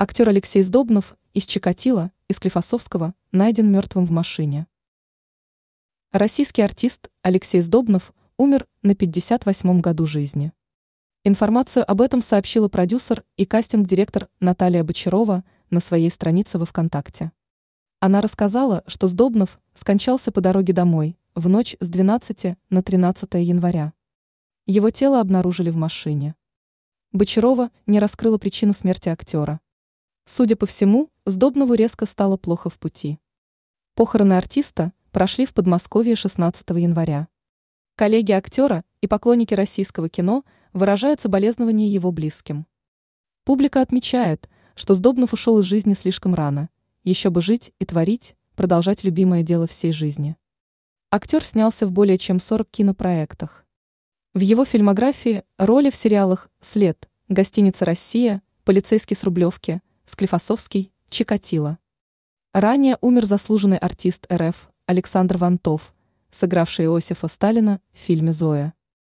Актер Алексей Сдобнов из Чикатила, из Клифосовского, найден мертвым в машине. Российский артист Алексей Сдобнов умер на 58-м году жизни. Информацию об этом сообщила продюсер и кастинг-директор Наталья Бочарова на своей странице во ВКонтакте. Она рассказала, что Сдобнов скончался по дороге домой в ночь с 12 на 13 января. Его тело обнаружили в машине. Бочарова не раскрыла причину смерти актера. Судя по всему, Сдобнову резко стало плохо в пути. Похороны артиста прошли в Подмосковье 16 января. Коллеги актера и поклонники российского кино выражают соболезнования его близким. Публика отмечает, что Сдобнов ушел из жизни слишком рано – еще бы жить и творить, продолжать любимое дело всей жизни. Актер снялся в более чем 40 кинопроектах. В его фильмографии роли в сериалах «След», «Гостиница Россия», «Полицейский с Рублевки», «Склифосовский», «Чикатило». Ранее умер заслуженный артист РФ Александр Вантов, сыгравший Иосифа Сталина в фильме «Зоя».